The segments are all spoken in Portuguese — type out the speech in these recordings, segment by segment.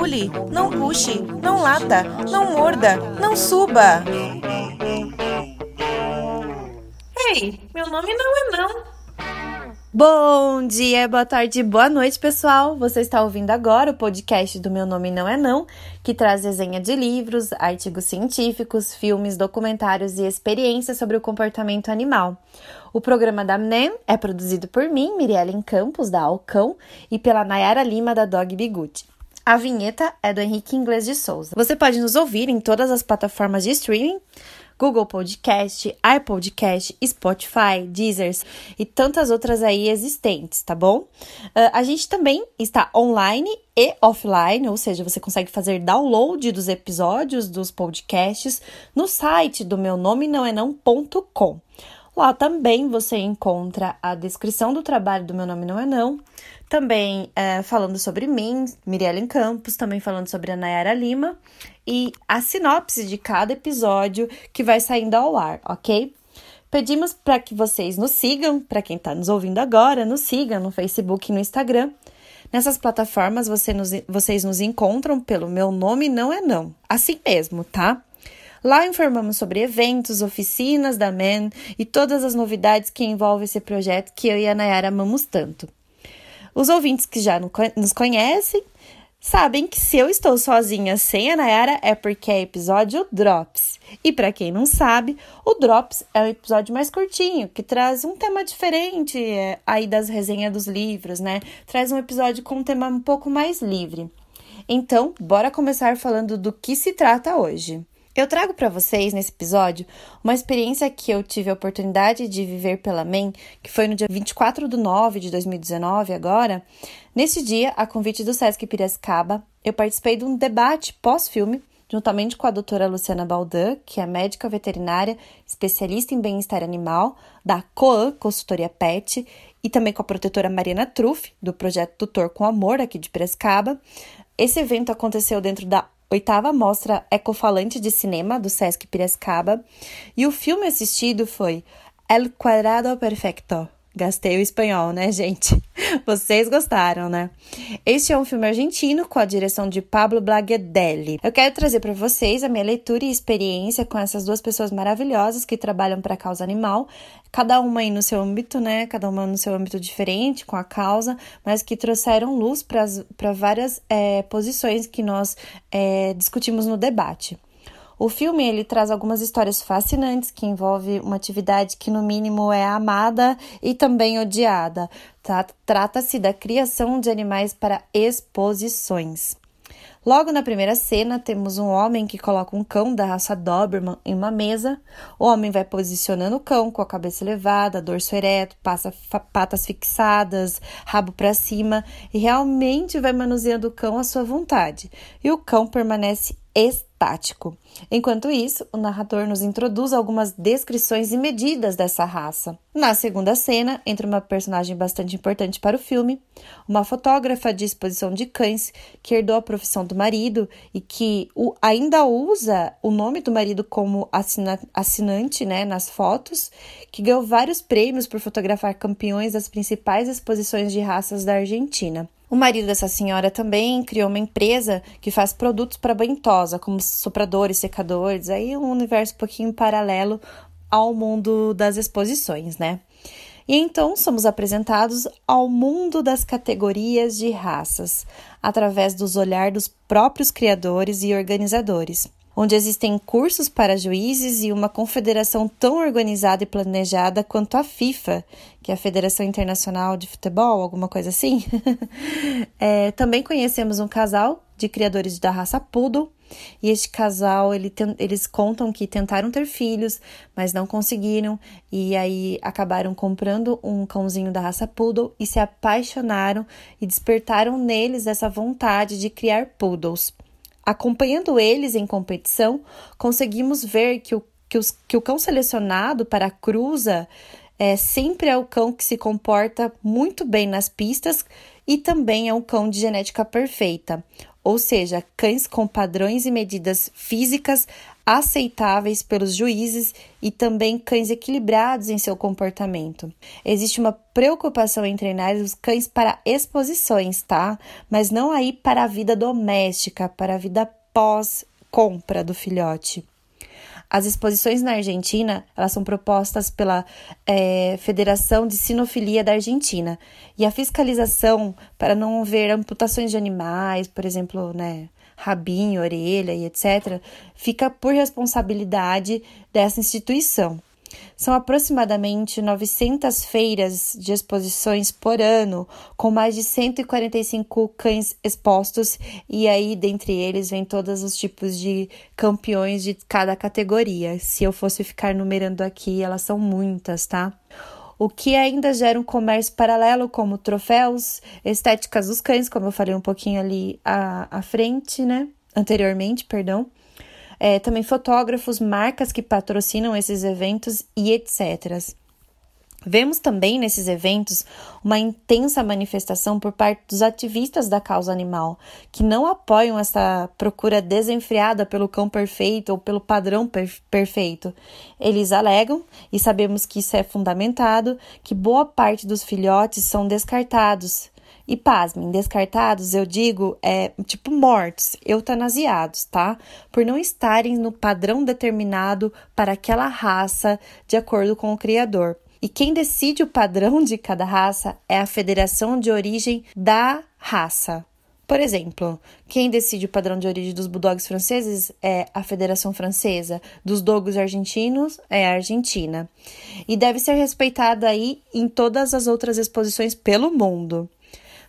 pule, não puxe, não lata, não morda, não suba. Ei, meu nome não é não. Bom dia, boa tarde, boa noite, pessoal. Você está ouvindo agora o podcast do Meu Nome Não É Não, que traz desenha de livros, artigos científicos, filmes, documentários e experiências sobre o comportamento animal. O programa da MNEM é produzido por mim, Mirielle Campos, da Alcão, e pela Nayara Lima, da Dog Bigute. A vinheta é do Henrique Inglês de Souza. Você pode nos ouvir em todas as plataformas de streaming, Google Podcast, iPodcast, Spotify, Deezer e tantas outras aí existentes, tá bom? Uh, a gente também está online e offline, ou seja, você consegue fazer download dos episódios dos podcasts no site do meu nome não é não.com. Lá também você encontra a descrição do trabalho do Meu Nome Não É Não, também é, falando sobre mim, Mirielle Campos, também falando sobre a Nayara Lima e a sinopse de cada episódio que vai saindo ao ar, ok? Pedimos para que vocês nos sigam, para quem está nos ouvindo agora, nos sigam no Facebook e no Instagram. Nessas plataformas você nos, vocês nos encontram pelo Meu Nome Não É Não, assim mesmo, tá? Lá informamos sobre eventos, oficinas da MEN e todas as novidades que envolvem esse projeto que eu e a Nayara amamos tanto. Os ouvintes que já nos conhecem sabem que se eu estou sozinha sem a Nayara é porque é episódio Drops. E para quem não sabe, o Drops é um episódio mais curtinho, que traz um tema diferente é, aí das resenhas dos livros, né? Traz um episódio com um tema um pouco mais livre. Então, bora começar falando do que se trata hoje. Eu trago para vocês nesse episódio uma experiência que eu tive a oportunidade de viver pela MEN, que foi no dia 24 de nove de 2019, agora. Nesse dia, a convite do Sesc Piracicaba, eu participei de um debate pós-filme, juntamente com a doutora Luciana Baldan, que é médica veterinária, especialista em bem-estar animal, da COAN, Consultoria PET, e também com a protetora Mariana Truff, do projeto Tutor com Amor, aqui de Piracicaba. Esse evento aconteceu dentro da oitava mostra ecofalante de cinema do Sesc Piracicaba e o filme assistido foi El Cuadrado Perfecto. Gastei o espanhol, né, gente? Vocês gostaram, né? Este é um filme argentino com a direção de Pablo Blaguedelli. Eu quero trazer para vocês a minha leitura e experiência com essas duas pessoas maravilhosas que trabalham para a causa animal, cada uma aí no seu âmbito, né? Cada uma no seu âmbito diferente, com a causa, mas que trouxeram luz para várias é, posições que nós é, discutimos no debate. O filme ele traz algumas histórias fascinantes que envolve uma atividade que no mínimo é amada e também odiada. Trata-se da criação de animais para exposições. Logo na primeira cena, temos um homem que coloca um cão da raça Doberman em uma mesa. O homem vai posicionando o cão com a cabeça elevada, dorso ereto, passa, patas fixadas, rabo para cima e realmente vai manuseando o cão à sua vontade. E o cão permanece estático. Enquanto isso, o narrador nos introduz algumas descrições e medidas dessa raça. Na segunda cena, entra uma personagem bastante importante para o filme, uma fotógrafa de exposição de cães que herdou a profissão do marido e que o, ainda usa o nome do marido como assina, assinante né, nas fotos, que ganhou vários prêmios por fotografar campeões das principais exposições de raças da Argentina. O marido dessa senhora também criou uma empresa que faz produtos para banho tosa, como sopradores, secadores, aí um universo um pouquinho paralelo ao mundo das exposições, né? E então somos apresentados ao mundo das categorias de raças, através dos olhar dos próprios criadores e organizadores onde existem cursos para juízes e uma confederação tão organizada e planejada quanto a FIFA, que é a Federação Internacional de Futebol, alguma coisa assim. é, também conhecemos um casal de criadores da raça Poodle, e este casal, ele eles contam que tentaram ter filhos, mas não conseguiram, e aí acabaram comprando um cãozinho da raça Poodle e se apaixonaram e despertaram neles essa vontade de criar poodles. Acompanhando eles em competição, conseguimos ver que o, que, os, que o cão selecionado para a cruza é, sempre é o cão que se comporta muito bem nas pistas e também é um cão de genética perfeita, ou seja, cães com padrões e medidas físicas aceitáveis pelos juízes e também cães equilibrados em seu comportamento. Existe uma preocupação em treinar os cães para exposições, tá? Mas não aí para a vida doméstica, para a vida pós-compra do filhote. As exposições na Argentina, elas são propostas pela é, Federação de Sinofilia da Argentina. E a fiscalização para não haver amputações de animais, por exemplo, né, rabinho, orelha e etc., fica por responsabilidade dessa instituição. São aproximadamente 900 feiras de exposições por ano, com mais de 145 cães expostos, e aí dentre eles vem todos os tipos de campeões de cada categoria. Se eu fosse ficar numerando aqui, elas são muitas, tá? O que ainda gera um comércio paralelo, como troféus, estéticas dos cães, como eu falei um pouquinho ali à, à frente, né? Anteriormente, perdão é, também fotógrafos, marcas que patrocinam esses eventos e etc. Vemos também nesses eventos uma intensa manifestação por parte dos ativistas da causa animal, que não apoiam essa procura desenfreada pelo cão perfeito ou pelo padrão per perfeito. Eles alegam, e sabemos que isso é fundamentado, que boa parte dos filhotes são descartados, e pasmem, descartados, eu digo, é tipo mortos, eutanasiados, tá? Por não estarem no padrão determinado para aquela raça de acordo com o criador. E quem decide o padrão de cada raça é a federação de origem da raça. Por exemplo, quem decide o padrão de origem dos bulldogs franceses é a Federação Francesa, dos dogos argentinos é a Argentina. E deve ser respeitada aí em todas as outras exposições pelo mundo.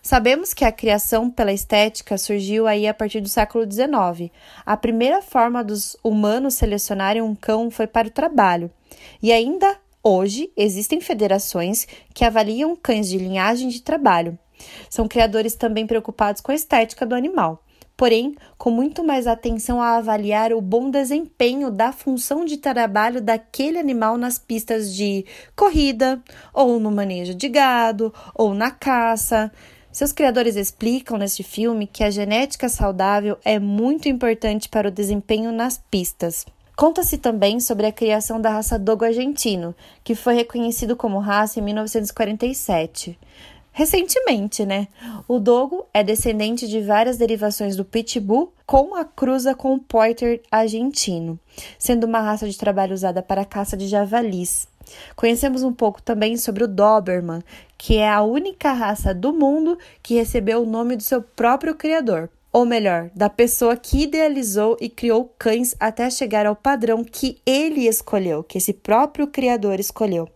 Sabemos que a criação pela estética surgiu aí a partir do século XIX. A primeira forma dos humanos selecionarem um cão foi para o trabalho. E ainda hoje existem federações que avaliam cães de linhagem de trabalho. São criadores também preocupados com a estética do animal porém com muito mais atenção a avaliar o bom desempenho da função de trabalho daquele animal nas pistas de corrida, ou no manejo de gado, ou na caça. Seus criadores explicam neste filme que a genética saudável é muito importante para o desempenho nas pistas. Conta-se também sobre a criação da raça Dogo argentino, que foi reconhecido como raça em 1947. Recentemente, né? O Dogo é descendente de várias derivações do Pitbull com a cruza com o Pointer argentino, sendo uma raça de trabalho usada para a caça de javalis. Conhecemos um pouco também sobre o Doberman, que é a única raça do mundo que recebeu o nome do seu próprio criador, ou melhor, da pessoa que idealizou e criou cães até chegar ao padrão que ele escolheu, que esse próprio criador escolheu.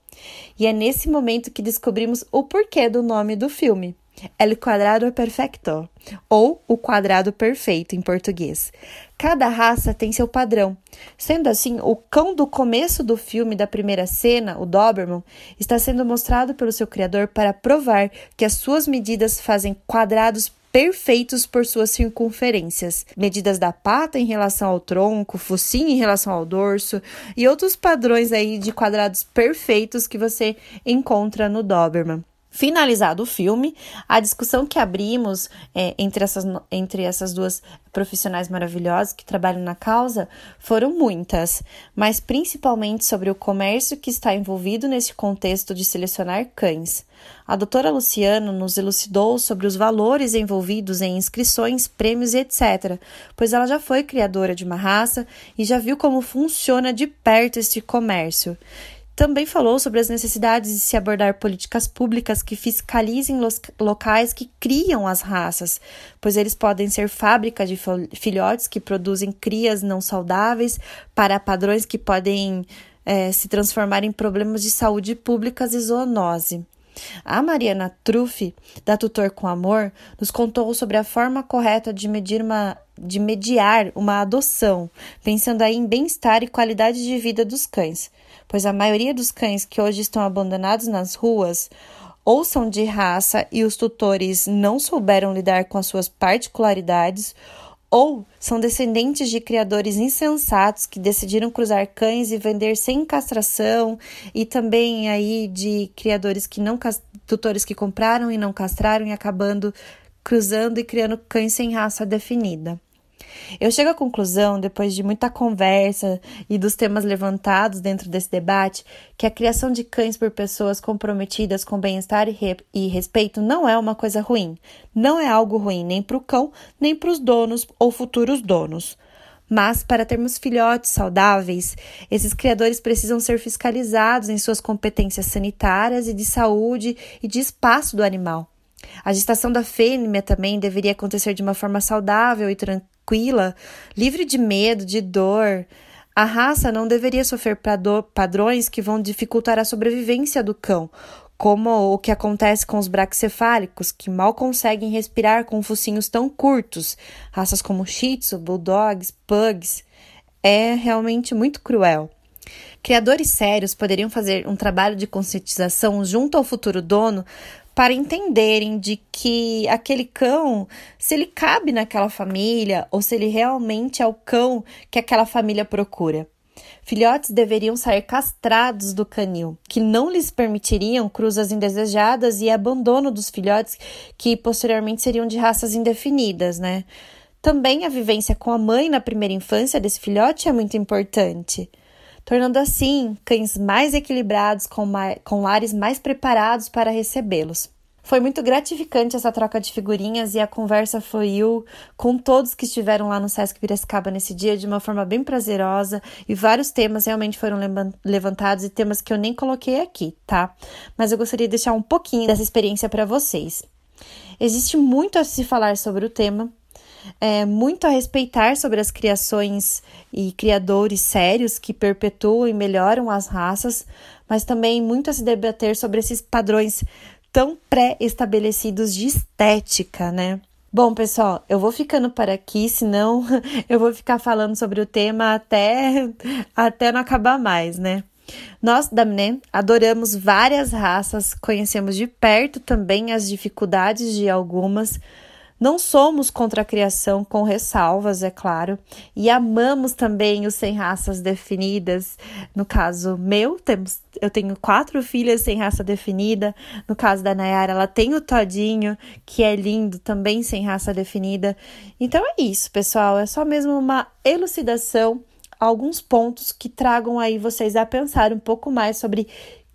E é nesse momento que descobrimos o porquê do nome do filme. El quadrado perfecto, ou o quadrado perfeito em português. Cada raça tem seu padrão. Sendo assim, o cão do começo do filme, da primeira cena, o Doberman, está sendo mostrado pelo seu criador para provar que as suas medidas fazem quadrados perfeitos por suas circunferências, medidas da pata em relação ao tronco, focinho em relação ao dorso e outros padrões aí de quadrados perfeitos que você encontra no Doberman. Finalizado o filme, a discussão que abrimos é, entre, essas, entre essas duas profissionais maravilhosas que trabalham na causa foram muitas, mas principalmente sobre o comércio que está envolvido nesse contexto de selecionar cães. A doutora Luciano nos elucidou sobre os valores envolvidos em inscrições, prêmios e etc., pois ela já foi criadora de uma raça e já viu como funciona de perto este comércio. Também falou sobre as necessidades de se abordar políticas públicas que fiscalizem locais que criam as raças, pois eles podem ser fábricas de filhotes que produzem crias não saudáveis para padrões que podem é, se transformar em problemas de saúde públicas e zoonose. A Mariana Truffi, da Tutor com Amor, nos contou sobre a forma correta de medir uma de mediar uma adoção, pensando aí em bem-estar e qualidade de vida dos cães, pois a maioria dos cães que hoje estão abandonados nas ruas ou são de raça e os tutores não souberam lidar com as suas particularidades, ou são descendentes de criadores insensatos que decidiram cruzar cães e vender sem castração, e também aí de criadores que não tutores que compraram e não castraram e acabando cruzando e criando cães sem raça definida. Eu chego à conclusão, depois de muita conversa e dos temas levantados dentro desse debate, que a criação de cães por pessoas comprometidas com bem-estar e, re e respeito não é uma coisa ruim. Não é algo ruim nem para o cão, nem para os donos ou futuros donos. Mas, para termos filhotes saudáveis, esses criadores precisam ser fiscalizados em suas competências sanitárias e de saúde e de espaço do animal. A gestação da fêmea também deveria acontecer de uma forma saudável e tranquila, livre de medo, de dor. A raça não deveria sofrer padrões que vão dificultar a sobrevivência do cão, como o que acontece com os braxcefálicos, que mal conseguem respirar com focinhos tão curtos, raças como Shih Tzu, Bulldogs, Pugs. É realmente muito cruel. Criadores sérios poderiam fazer um trabalho de conscientização junto ao futuro dono para entenderem de que aquele cão, se ele cabe naquela família ou se ele realmente é o cão que aquela família procura. Filhotes deveriam sair castrados do canil, que não lhes permitiriam cruzas indesejadas e abandono dos filhotes que posteriormente seriam de raças indefinidas, né? Também a vivência com a mãe na primeira infância desse filhote é muito importante, tornando assim cães mais equilibrados, com, mais, com lares mais preparados para recebê-los. Foi muito gratificante essa troca de figurinhas e a conversa fluiu com todos que estiveram lá no Sesc Piracicaba nesse dia de uma forma bem prazerosa e vários temas realmente foram levantados e temas que eu nem coloquei aqui, tá? Mas eu gostaria de deixar um pouquinho dessa experiência para vocês. Existe muito a se falar sobre o tema, é, muito a respeitar sobre as criações e criadores sérios que perpetuam e melhoram as raças, mas também muito a se debater sobre esses padrões tão pré-estabelecidos de estética, né? Bom, pessoal, eu vou ficando por aqui, senão eu vou ficar falando sobre o tema até, até não acabar mais, né? Nós, da adoramos várias raças, conhecemos de perto também as dificuldades de algumas, não somos contra a criação, com ressalvas, é claro, e amamos também os sem raças definidas. No caso meu, temos, eu tenho quatro filhas sem raça definida. No caso da Nayara, ela tem o Todinho, que é lindo, também sem raça definida. Então é isso, pessoal, é só mesmo uma elucidação alguns pontos que tragam aí vocês a pensar um pouco mais sobre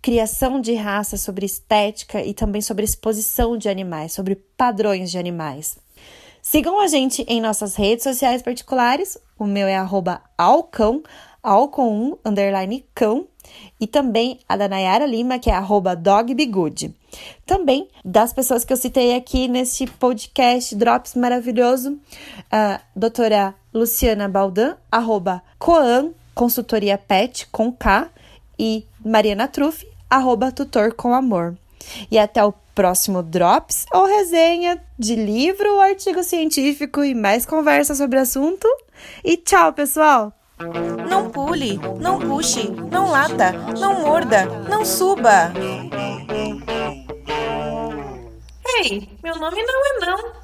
criação de raça, sobre estética e também sobre exposição de animais, sobre padrões de animais. Sigam a gente em nossas redes sociais particulares. O meu é alcão, alcom1, underline cão. E também a da Nayara Lima, que é arroba dogbigude. Também das pessoas que eu citei aqui neste podcast Drops maravilhoso, a doutora Luciana Baldan, arroba coan, consultoria pet, com K, e Mariana Truff, arroba tutor com amor. E até o próximo Drops ou resenha de livro ou artigo científico e mais conversa sobre o assunto. E tchau, pessoal! Não pule, não puxe, não lata, não morda, não suba. Ei, meu nome não é não.